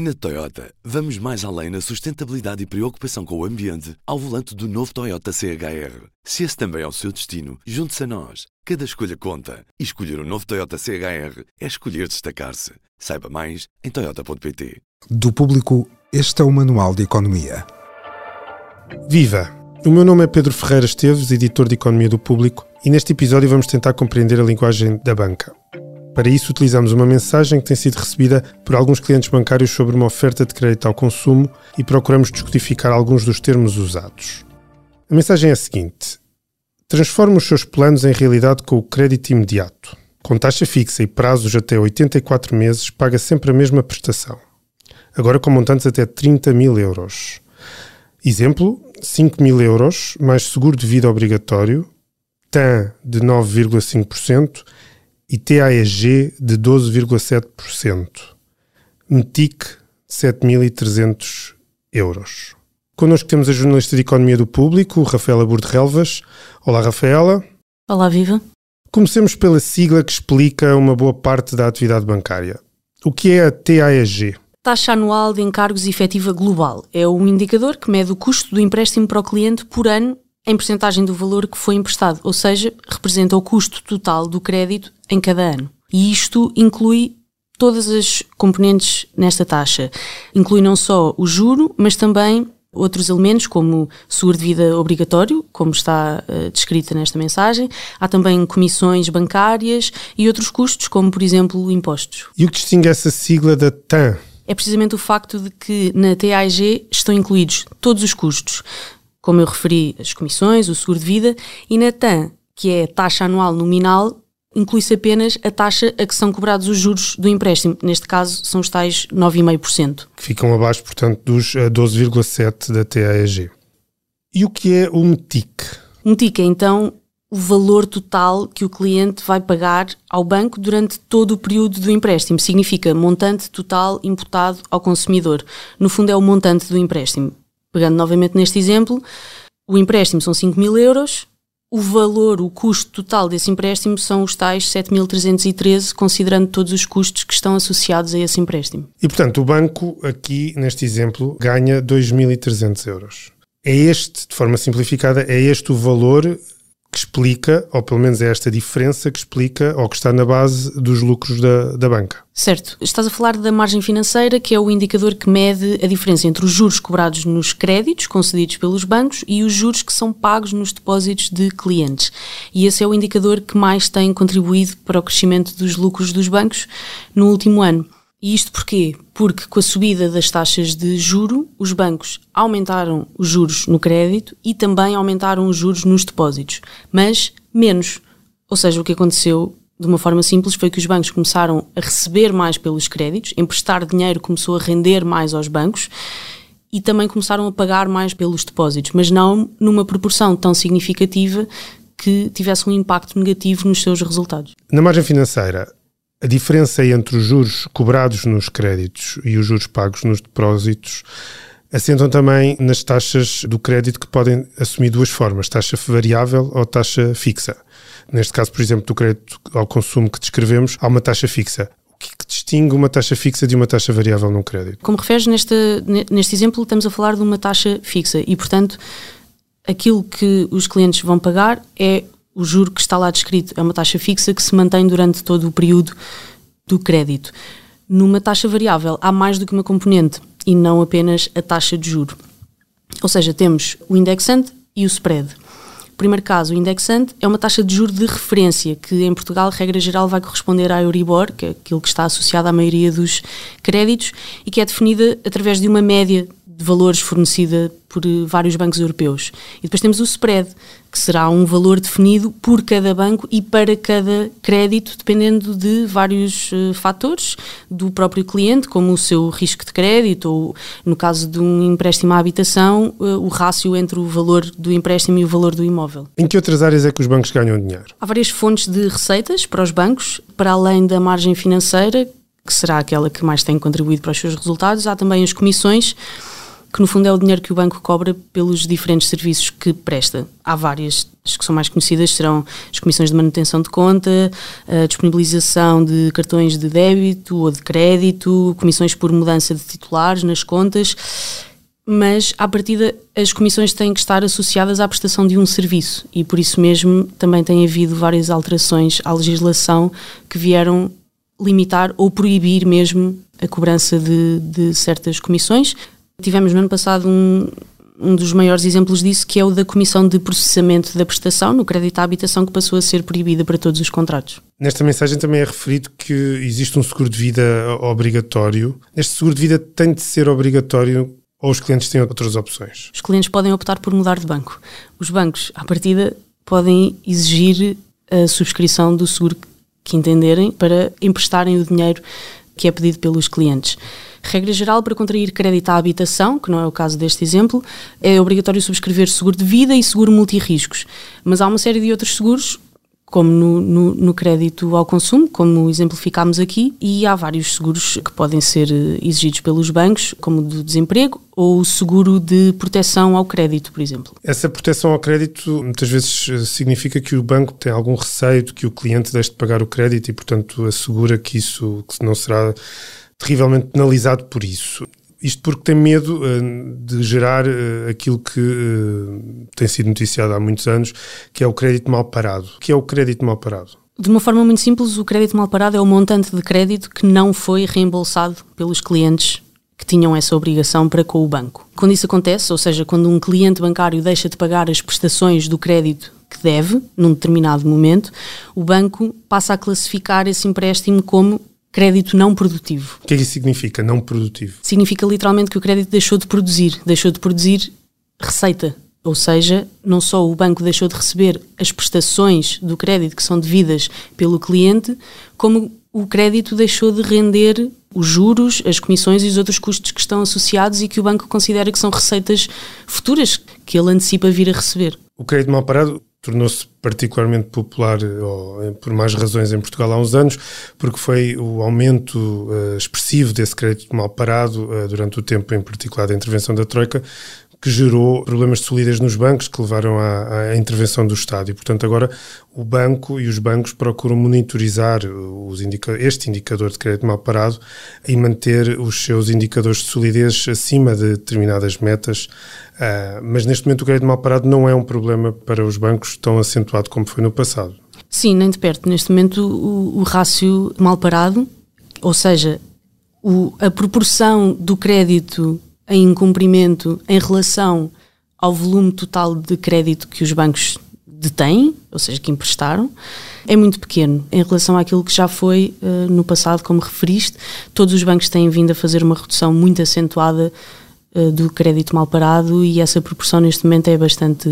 Na Toyota, vamos mais além na sustentabilidade e preocupação com o ambiente ao volante do novo Toyota CHR. Se esse também é o seu destino, junte-se a nós. Cada escolha conta. E escolher o um novo Toyota CHR é escolher destacar-se. Saiba mais em Toyota.pt. Do público, este é o Manual de Economia. Viva! O meu nome é Pedro Ferreira Esteves, editor de Economia do Público, e neste episódio vamos tentar compreender a linguagem da banca. Para isso, utilizamos uma mensagem que tem sido recebida por alguns clientes bancários sobre uma oferta de crédito ao consumo e procuramos descodificar alguns dos termos usados. A mensagem é a seguinte: Transforme os seus planos em realidade com o crédito imediato. Com taxa fixa e prazos até 84 meses, paga sempre a mesma prestação. Agora com montantes até 30 mil euros. Exemplo: 5 mil euros, mais seguro de vida obrigatório, TAN de 9,5% e TAEG de 12,7%. METIC 7.300 euros. Connosco temos a jornalista de Economia do Público, Rafaela Burde Relvas. Olá, Rafaela. Olá, viva. Comecemos pela sigla que explica uma boa parte da atividade bancária. O que é a TAEG? Taxa Anual de Encargos Efetiva Global. É um indicador que mede o custo do empréstimo para o cliente por ano em percentagem do valor que foi emprestado, ou seja, representa o custo total do crédito em cada ano. E isto inclui todas as componentes nesta taxa. Inclui não só o juro, mas também outros elementos como seguro de vida obrigatório, como está uh, descrita nesta mensagem. Há também comissões bancárias e outros custos, como por exemplo impostos. E o que distingue essa sigla da TAN? É precisamente o facto de que na TAG estão incluídos todos os custos, como eu referi, as comissões, o seguro de vida, e na TAN, que é a taxa anual nominal, inclui-se apenas a taxa a que são cobrados os juros do empréstimo. Neste caso, são os tais 9,5%. Que ficam abaixo, portanto, dos 12,7% da TAEG. E o que é o METIC? O METIC é, então, o valor total que o cliente vai pagar ao banco durante todo o período do empréstimo. Significa montante total imputado ao consumidor. No fundo, é o montante do empréstimo. Pegando novamente neste exemplo, o empréstimo são 5 mil euros, o valor, o custo total desse empréstimo são os tais 7.313, considerando todos os custos que estão associados a esse empréstimo. E, portanto, o banco, aqui neste exemplo, ganha 2.300 euros. É este, de forma simplificada, é este o valor que explica, ou pelo menos é esta diferença que explica, ou que está na base dos lucros da, da banca. Certo. Estás a falar da margem financeira, que é o indicador que mede a diferença entre os juros cobrados nos créditos concedidos pelos bancos e os juros que são pagos nos depósitos de clientes. E esse é o indicador que mais tem contribuído para o crescimento dos lucros dos bancos no último ano. E isto porquê? Porque com a subida das taxas de juro, os bancos aumentaram os juros no crédito e também aumentaram os juros nos depósitos, mas menos. Ou seja, o que aconteceu de uma forma simples foi que os bancos começaram a receber mais pelos créditos, emprestar dinheiro começou a render mais aos bancos e também começaram a pagar mais pelos depósitos, mas não numa proporção tão significativa que tivesse um impacto negativo nos seus resultados. Na margem financeira, a diferença entre os juros cobrados nos créditos e os juros pagos nos depósitos assentam também nas taxas do crédito que podem assumir duas formas, taxa variável ou taxa fixa. Neste caso, por exemplo, do crédito ao consumo que descrevemos, há uma taxa fixa. O que, é que distingue uma taxa fixa de uma taxa variável num crédito? Como referes neste, neste exemplo, estamos a falar de uma taxa fixa e, portanto, aquilo que os clientes vão pagar é o juro que está lá descrito é uma taxa fixa que se mantém durante todo o período do crédito. Numa taxa variável há mais do que uma componente e não apenas a taxa de juro. Ou seja, temos o indexante e o spread. O primeiro caso, o indexante, é uma taxa de juro de referência, que em Portugal, regra geral, vai corresponder à Euribor, que é aquilo que está associado à maioria dos créditos, e que é definida através de uma média de valores fornecida por eh, vários bancos europeus. E depois temos o spread, que será um valor definido por cada banco e para cada crédito, dependendo de vários uh, fatores do próprio cliente, como o seu risco de crédito, ou no caso de um empréstimo à habitação, uh, o rácio entre o valor do empréstimo e o valor do imóvel. Em que outras áreas é que os bancos ganham dinheiro? Há várias fontes de receitas para os bancos, para além da margem financeira, que será aquela que mais tem contribuído para os seus resultados, há também as comissões que no fundo é o dinheiro que o banco cobra pelos diferentes serviços que presta. Há várias, as que são mais conhecidas serão as comissões de manutenção de conta, a disponibilização de cartões de débito ou de crédito, comissões por mudança de titulares nas contas mas à partida as comissões têm que estar associadas à prestação de um serviço e por isso mesmo também tem havido várias alterações à legislação que vieram limitar ou proibir mesmo a cobrança de, de certas comissões. Tivemos no ano passado um, um dos maiores exemplos disso, que é o da Comissão de Processamento da Prestação no crédito à habitação, que passou a ser proibida para todos os contratos. Nesta mensagem também é referido que existe um seguro de vida obrigatório. Este seguro de vida tem de ser obrigatório ou os clientes têm outras opções? Os clientes podem optar por mudar de banco. Os bancos, à partida, podem exigir a subscrição do seguro que entenderem para emprestarem o dinheiro que é pedido pelos clientes. Regra geral, para contrair crédito à habitação, que não é o caso deste exemplo, é obrigatório subscrever seguro de vida e seguro multirriscos. Mas há uma série de outros seguros como no, no, no, crédito ao consumo, como exemplificámos aqui, e há vários seguros que podem ser eh, exigidos pelos bancos, como o do desemprego ou o seguro de proteção ao crédito, por exemplo. Essa proteção ao crédito muitas vezes eh, significa que o banco tem algum receio de que o cliente deixe de pagar o crédito e, portanto, assegura que isso que não será terrivelmente penalizado por isso. Isto porque tem medo uh, de gerar uh, aquilo que uh, tem sido noticiado há muitos anos, que é o crédito mal parado. O que é o crédito mal parado? De uma forma muito simples, o crédito mal parado é o montante de crédito que não foi reembolsado pelos clientes que tinham essa obrigação para com o banco. Quando isso acontece, ou seja, quando um cliente bancário deixa de pagar as prestações do crédito que deve, num determinado momento, o banco passa a classificar esse empréstimo como crédito não produtivo. O que é que isso significa, não produtivo? Significa literalmente que o crédito deixou de produzir, deixou de produzir receita. Ou seja, não só o banco deixou de receber as prestações do crédito que são devidas pelo cliente, como o crédito deixou de render os juros, as comissões e os outros custos que estão associados e que o banco considera que são receitas futuras que ele antecipa vir a receber. O crédito mal parado tornou-se particularmente popular ou, por mais razões em Portugal há uns anos, porque foi o aumento uh, expressivo desse crédito mal parado durante o tempo, em particular da intervenção da Troika, que gerou problemas de solidez nos bancos que levaram à, à, intervenção do Estado. E, portanto, agora o banco e os bancos procuram monitorizar indica este indicador de crédito mal parado e manter os seus indicadores de solidez acima de determinadas metas. Uh, mas neste momento o crédito mal parado não é um problema para os bancos tão acentuado como foi no passado. Sim, nem de perto. Neste momento o, o rácio mal parado, ou seja, o, a proporção do crédito em incumprimento em relação ao volume total de crédito que os bancos detêm, ou seja, que emprestaram, é muito pequeno em relação àquilo que já foi uh, no passado, como referiste. Todos os bancos têm vindo a fazer uma redução muito acentuada uh, do crédito mal parado e essa proporção neste momento é bastante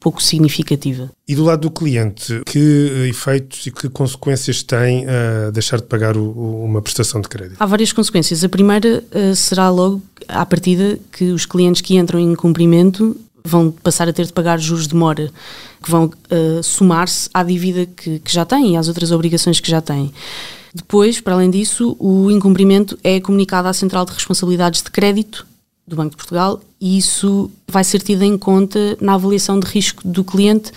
pouco significativa. E do lado do cliente, que efeitos e que consequências tem uh, deixar de pagar o, o, uma prestação de crédito? Há várias consequências. A primeira uh, será logo à partida que os clientes que entram em cumprimento vão passar a ter de pagar juros de mora, que vão uh, somar-se à dívida que, que já têm e às outras obrigações que já têm. Depois, para além disso, o incumprimento é comunicado à Central de Responsabilidades de Crédito do Banco de Portugal e isso vai ser tido em conta na avaliação de risco do cliente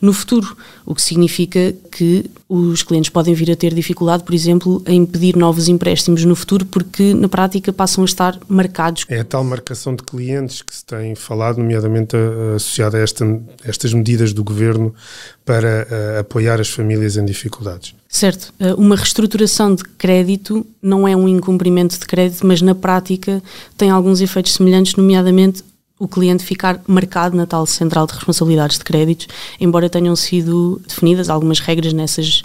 no futuro, o que significa que os clientes podem vir a ter dificuldade, por exemplo, em pedir novos empréstimos no futuro, porque na prática passam a estar marcados. É a tal marcação de clientes que se tem falado, nomeadamente associada a esta, estas medidas do governo para uh, apoiar as famílias em dificuldades. Certo. Eh, uma reestruturação de crédito não é um incumprimento de crédito, mas na prática tem alguns efeitos semelhantes, nomeadamente o cliente ficar marcado na tal central de responsabilidades de créditos, embora tenham sido definidas algumas regras nessas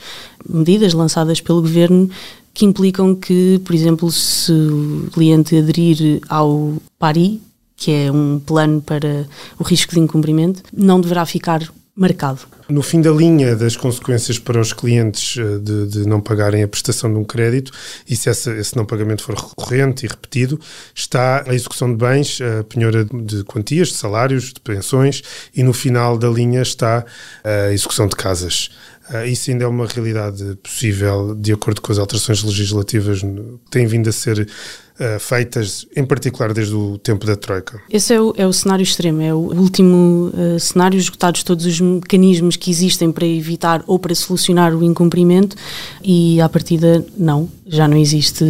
medidas lançadas pelo governo que implicam que, por exemplo, se o cliente aderir ao PARI, que é um plano para o risco de incumprimento, não deverá ficar marcado. No fim da linha das consequências para os clientes eh, de, de não pagarem a prestação de um crédito, e se esse não pagamento for recorrente e repetido, está a execução de bens, a penhora de quantias, de salários, de pensões, e no final da linha está a execução de casas. Uh, isso ainda é uma realidade possível de acordo com as alterações legislativas que têm vindo a ser uh, feitas, em particular desde o tempo da Troika. Esse é o, é o cenário extremo, é o último uh, cenário, esgotados todos os mecanismos que existem para evitar ou para solucionar o incumprimento e, à partida, não. Já não existe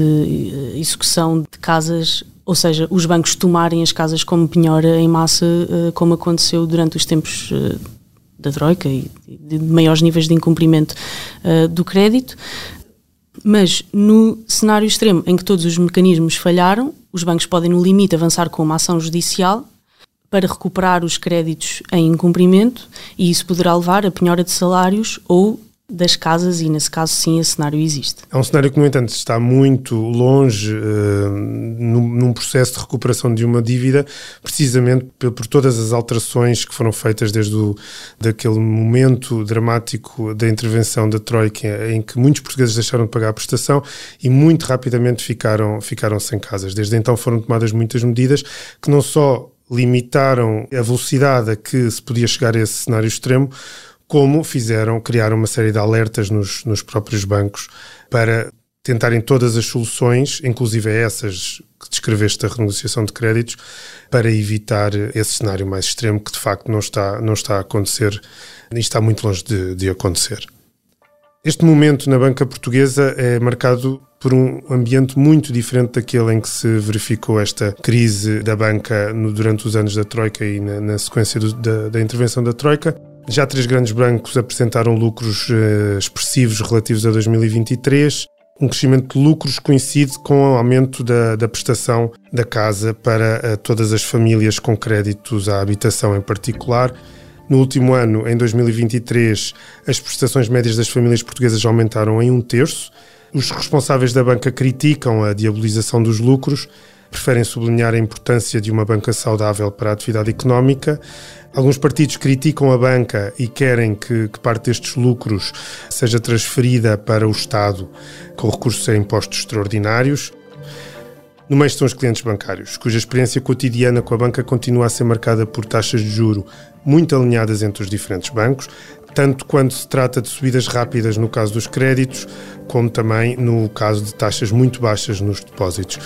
execução de casas ou seja, os bancos tomarem as casas como penhora em massa, como aconteceu durante os tempos da Troika e de maiores níveis de incumprimento do crédito. Mas no cenário extremo em que todos os mecanismos falharam, os bancos podem, no limite, avançar com uma ação judicial para recuperar os créditos em incumprimento e isso poderá levar a penhora de salários ou das casas e nesse caso sim esse cenário existe. É um cenário que no entanto está muito longe uh, num, num, processo de recuperação de uma dívida precisamente por, por, todas as alterações que foram feitas desde o, daquele momento dramático da intervenção da Troika em que muitos portugueses deixaram de pagar a prestação e muito rapidamente ficaram, ficaram sem casas. Desde então foram tomadas muitas medidas que não só limitaram a velocidade a que se podia chegar a esse cenário extremo, como fizeram, criaram uma série de alertas nos, nos próprios bancos para tentarem todas as soluções, inclusive essas que descreveste da renegociação de créditos, para evitar esse cenário mais extremo que de facto não está, não está a acontecer e está muito longe de, de acontecer. Este momento na banca portuguesa é marcado por um ambiente muito diferente daquele em que se verificou esta crise da banca no, durante os anos da Troika e na, na sequência do, da, da intervenção da Troika. Já três grandes bancos apresentaram lucros uh, expressivos relativos a 2023. Um crescimento de lucros coincide com o aumento da, da prestação da casa para uh, todas as famílias com créditos à habitação em particular. No último ano, em 2023, as prestações médias das famílias portuguesas aumentaram em um terço. Os responsáveis da banca criticam a diabolização dos lucros, preferem sublinhar a importância de uma banca saudável para a atividade económica. Alguns partidos criticam a banca e querem que, que, parte destes lucros seja transferida para o Estado com recurso a impostos extraordinários. No meio estão os clientes bancários, cuja experiência cotidiana com a banca continua a ser marcada por taxas de juro muito alinhadas entre os diferentes bancos, tanto quando se trata de subidas rápidas no caso dos créditos, como também no caso de taxas muito baixas nos depósitos.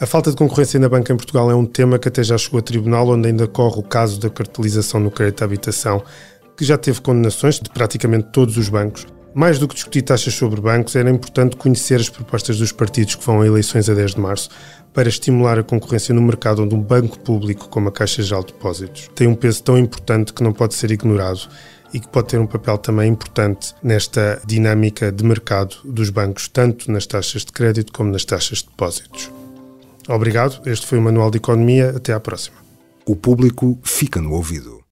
A falta de concorrência na banca em Portugal é um tema que até já chegou a tribunal, onde ainda corre o caso da cartelização no crédito à habitação, que já teve condenações de praticamente todos os bancos. Mais do que discutir taxas sobre bancos, era importante conhecer as propostas dos partidos que vão a eleições a 10 de março para estimular a concorrência no mercado onde um banco público como a Caixa Geral de Depósitos tem um peso tão importante que não pode ser ignorado e que pode ter um papel também importante nesta dinâmica de mercado dos bancos, tanto nas taxas de crédito como nas taxas de depósitos. Obrigado, este foi o Manual de Economia. Até à próxima. O público fica no ouvido.